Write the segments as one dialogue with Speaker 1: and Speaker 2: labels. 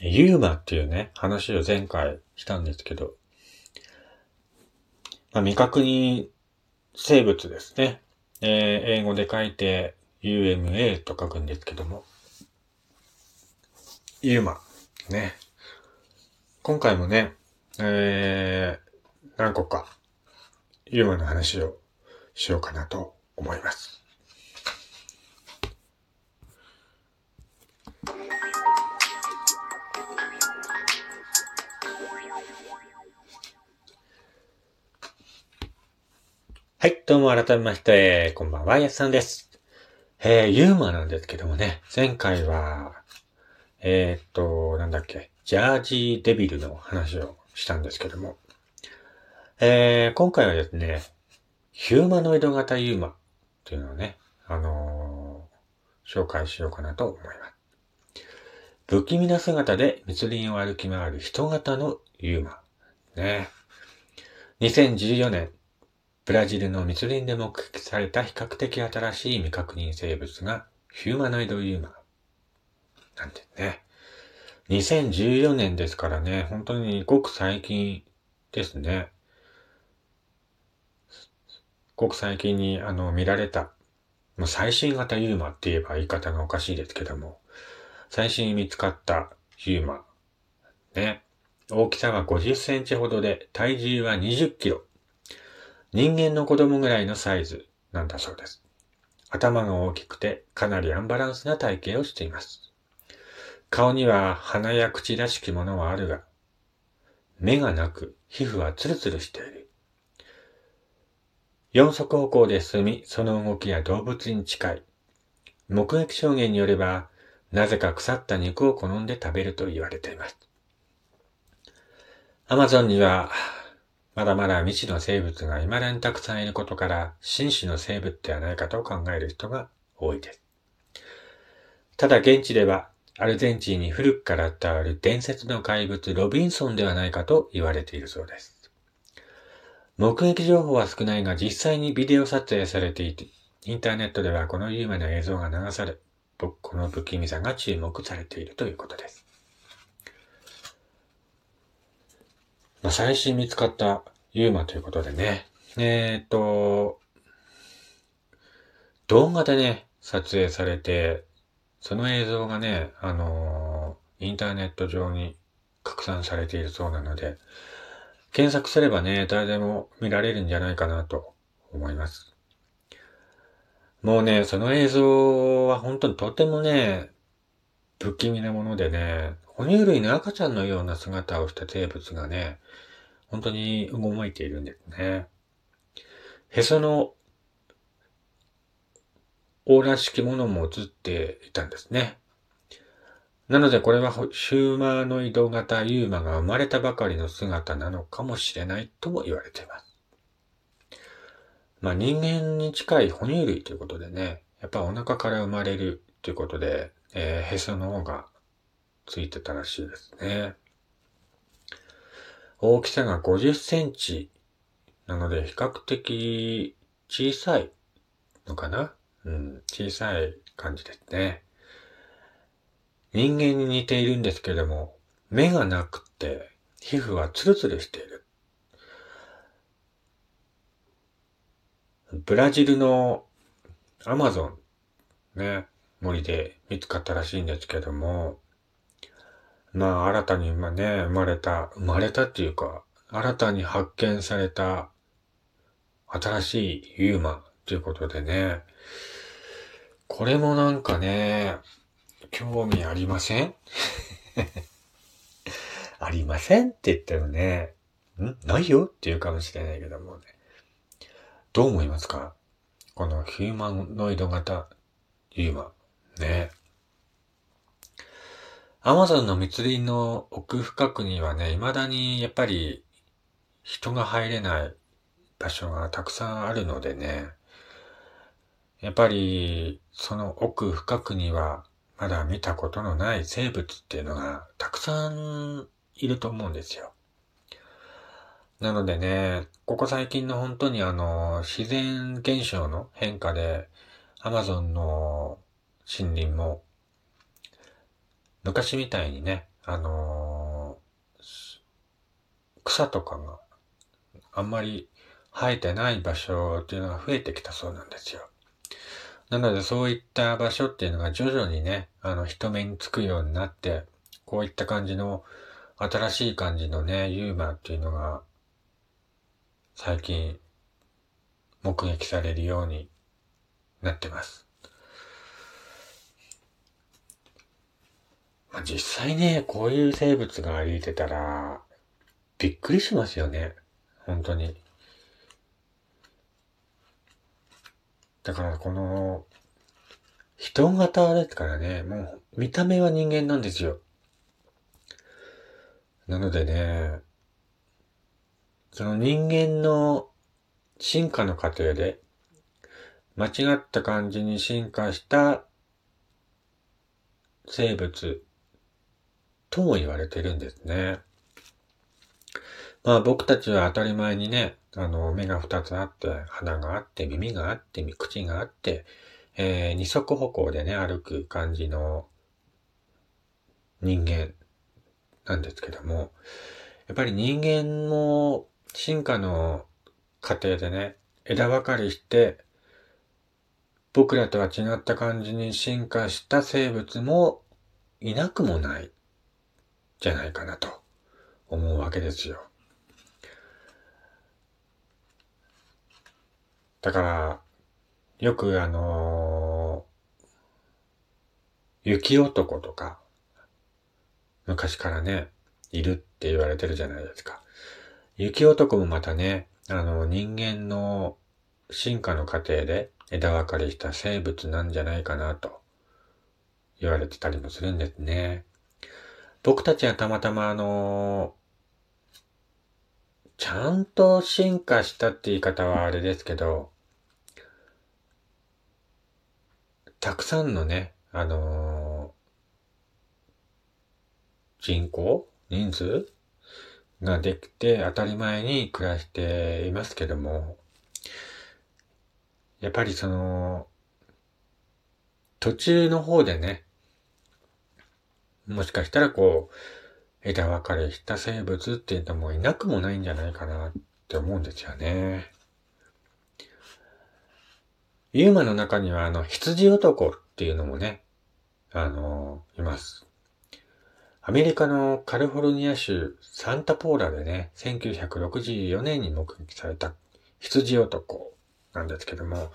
Speaker 1: ユーマっていうね、話を前回したんですけど、まあ、未確認生物ですね。えー、英語で書いて UMA と書くんですけども、ユーマ、ね。今回もね、えー、何個かユーマの話をしようかなと思います。はい、どうも改めまして、こんばんは、やすさんです。えー、ユーマなんですけどもね、前回は、えー、っと、なんだっけ、ジャージーデビルの話をしたんですけども、えー、今回はですね、ヒューマノイド型ユーマっていうのをね、あのー、紹介しようかなと思います。不気味な姿で密林を歩き回る人型のユーマ。ね。2014年、ブラジルの密林で目撃された比較的新しい未確認生物がヒューマノイドユーマなんてね。2014年ですからね、本当にごく最近ですね。ごく最近にあの見られた、まあ、最新型ユーマって言えば言い方がおかしいですけども、最新見つかったユーマ。ね。大きさは50センチほどで体重は20キロ。人間の子供ぐらいのサイズなんだそうです。頭が大きくてかなりアンバランスな体型をしています。顔には鼻や口らしきものはあるが、目がなく皮膚はツルツルしている。四足歩行で進み、その動きは動物に近い。目撃証言によれば、なぜか腐った肉を好んで食べると言われています。アマゾンにはまだまだ未知の生物が未だにたくさんいることから、紳士の生物ではないかと考える人が多いです。ただ現地では、アルゼンチンに古くから伝わる伝説の怪物ロビンソンではないかと言われているそうです。目撃情報は少ないが実際にビデオ撮影されていて、インターネットではこの有名な映像が流され、この不気味さが注目されているということです。まあ、最新見つかったユーマということでね。えー、っと、動画でね、撮影されて、その映像がね、あのー、インターネット上に拡散されているそうなので、検索すればね、誰でも見られるんじゃないかなと思います。もうね、その映像は本当にとてもね、不気味なものでね、哺乳類の赤ちゃんのような姿をした生物がね、本当に動いているんですね。へそのオーラ式ものも映っていたんですね。なのでこれはヒューマーノイド型ユーマが生まれたばかりの姿なのかもしれないとも言われています。まあ人間に近い哺乳類ということでね、やっぱお腹から生まれるということで、えー、へその方がついてたらしいですね。大きさが50センチなので比較的小さいのかな？うん、小さい感じですね。人間に似ているんですけれども、目がなくて、皮膚はツルツルしている。ブラジルのアマゾン、ね、森で見つかったらしいんですけども、まあ、新たに今ね、生まれた、生まれたっていうか、新たに発見された新しいユーマということでね、これもなんかね、興味ありません？ありませんって言ってもね、ん？ないよって言うかもしれないけどもね。どう思いますか？このヒューマノイド型ユーマ。ね。アマゾンの密林の奥深くにはね、未だにやっぱり人が入れない場所がたくさんあるのでね、やっぱりその奥深くにはまだ見たことのない生物っていうのがたくさんいると思うんですよ。なのでね、ここ最近の本当にあの、自然現象の変化で、アマゾンの森林も昔みたいにね、あのー、草とかがあんまり生えてない場所っていうのが増えてきたそうなんですよ。なのでそういった場所っていうのが徐々にね、あの人目につくようになって、こういった感じの新しい感じのね、ユーマっていうのが最近目撃されるようになってます。まあ、実際ね、こういう生物が歩いてたら、びっくりしますよね。本当に。だからこの、人型ですからね、もう見た目は人間なんですよ。なのでね、その人間の進化の過程で、間違った感じに進化した生物とも言われてるんですね。まあ僕たちは当たり前にね、あの、目が二つあって、鼻があって、耳があって、口があって、えー、二足歩行でね、歩く感じの人間なんですけども、やっぱり人間も進化の過程でね、枝分かりして、僕らとは違った感じに進化した生物もいなくもない、じゃないかなと思うわけですよ。だから、よくあのー、雪男とか、昔からね、いるって言われてるじゃないですか。雪男もまたね、あの、人間の進化の過程で枝分かれした生物なんじゃないかなと言われてたりもするんですね。僕たちはたまたまあのちゃんと進化したって言い方はあれですけど、たくさんのね、あの、人口人数ができて当たり前に暮らしていますけども、やっぱりその、途中の方でね、もしかしたらこう、枝分かれした生物っていうのもいなくもないんじゃないかなって思うんですよね。ユーマの中にはあの、羊男っていうのもね、あの、います。アメリカのカリフォルニア州サンタポーラでね、1964年に目撃された羊男なんですけども、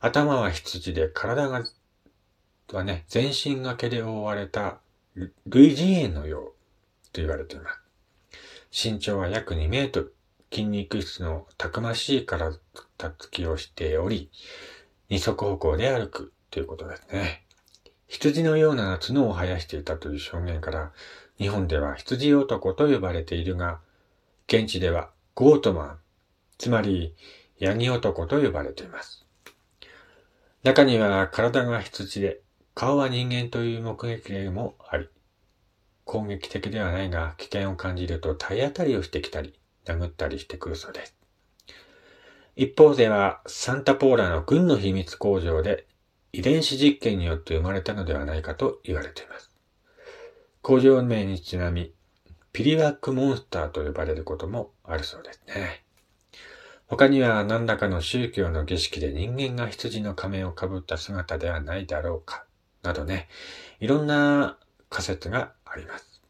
Speaker 1: 頭は羊で体が、はね、全身が毛で覆われた類人猿のようと言われています。身長は約2メートル、筋肉質のたくましい体つきをしており、二足歩行で歩くということですね。羊のような角を生やしていたという証言から、日本では羊男と呼ばれているが、現地ではゴートマン、つまりヤギ男と呼ばれています。中には体が羊で、顔は人間という目撃例もあり、攻撃的ではないが危険を感じると体当たりをしてきたり、殴ったりしてくるそうです。一方では、サンタポーラの軍の秘密工場で遺伝子実験によって生まれたのではないかと言われています。工場名にちなみ、ピリワックモンスターと呼ばれることもあるそうですね。他には何らかの宗教の儀式で人間が羊の仮面をかぶった姿ではないだろうか、などね、いろんな仮説があります。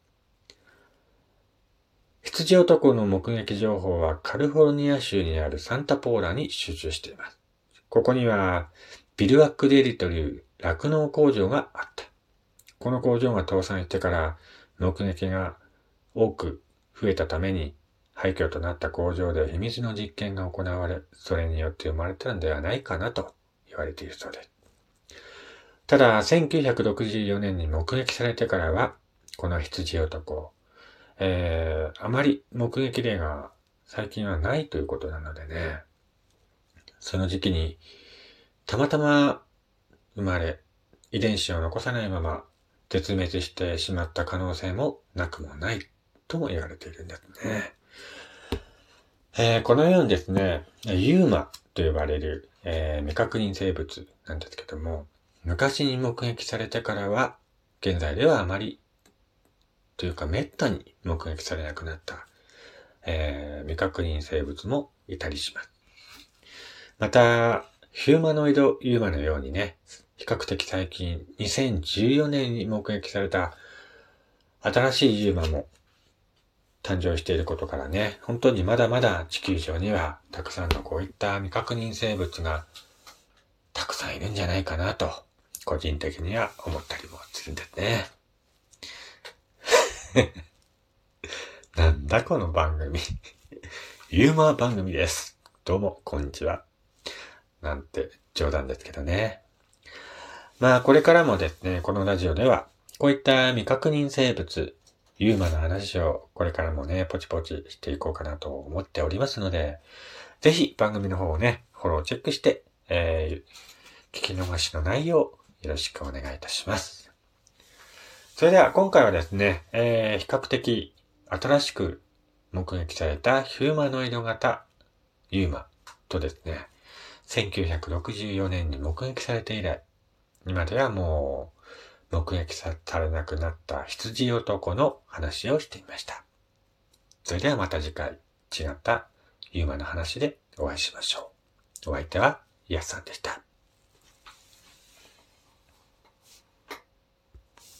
Speaker 1: 羊男の目撃情報はカリフォルニア州にあるサンタポーラに集中しています。ここにはビルワックデリという酪農工場があった。この工場が倒産してから目撃が多く増えたために廃墟となった工場で秘密の実験が行われ、それによって生まれたのではないかなと言われているそうです。ただ、1964年に目撃されてからは、この羊男、えー、あまり目撃例が最近はないということなのでね、その時期にたまたま生まれ、遺伝子を残さないまま絶滅してしまった可能性もなくもないとも言われているんですね。えー、このようにですね、ユーマと呼ばれる、えー、未確認生物なんですけども、昔に目撃されてからは、現在ではあまりというか滅多に目撃されなくなった、えー、未確認生物もいたりします。また、ヒューマノイドユーマのようにね、比較的最近2014年に目撃された新しいユーマも誕生していることからね、本当にまだまだ地球上にはたくさんのこういった未確認生物がたくさんいるんじゃないかなと、個人的には思ったりもするんですね。なんだこの番組。ユーモア番組です。どうも、こんにちは。なんて冗談ですけどね。まあ、これからもですね、このラジオでは、こういった未確認生物、ユーマの話をこれからもね、ポチポチしていこうかなと思っておりますので、ぜひ番組の方をね、フォローチェックして、えー、聞き逃しのないようよろしくお願いいたします。それでは今回はですね、えー、比較的新しく目撃されたヒューマノイド型ユーマとですね、1964年に目撃されて以来、今ではもう目撃されなくなった羊男の話をしてみました。それではまた次回違ったユーマの話でお会いしましょう。お相手はイヤさんでした。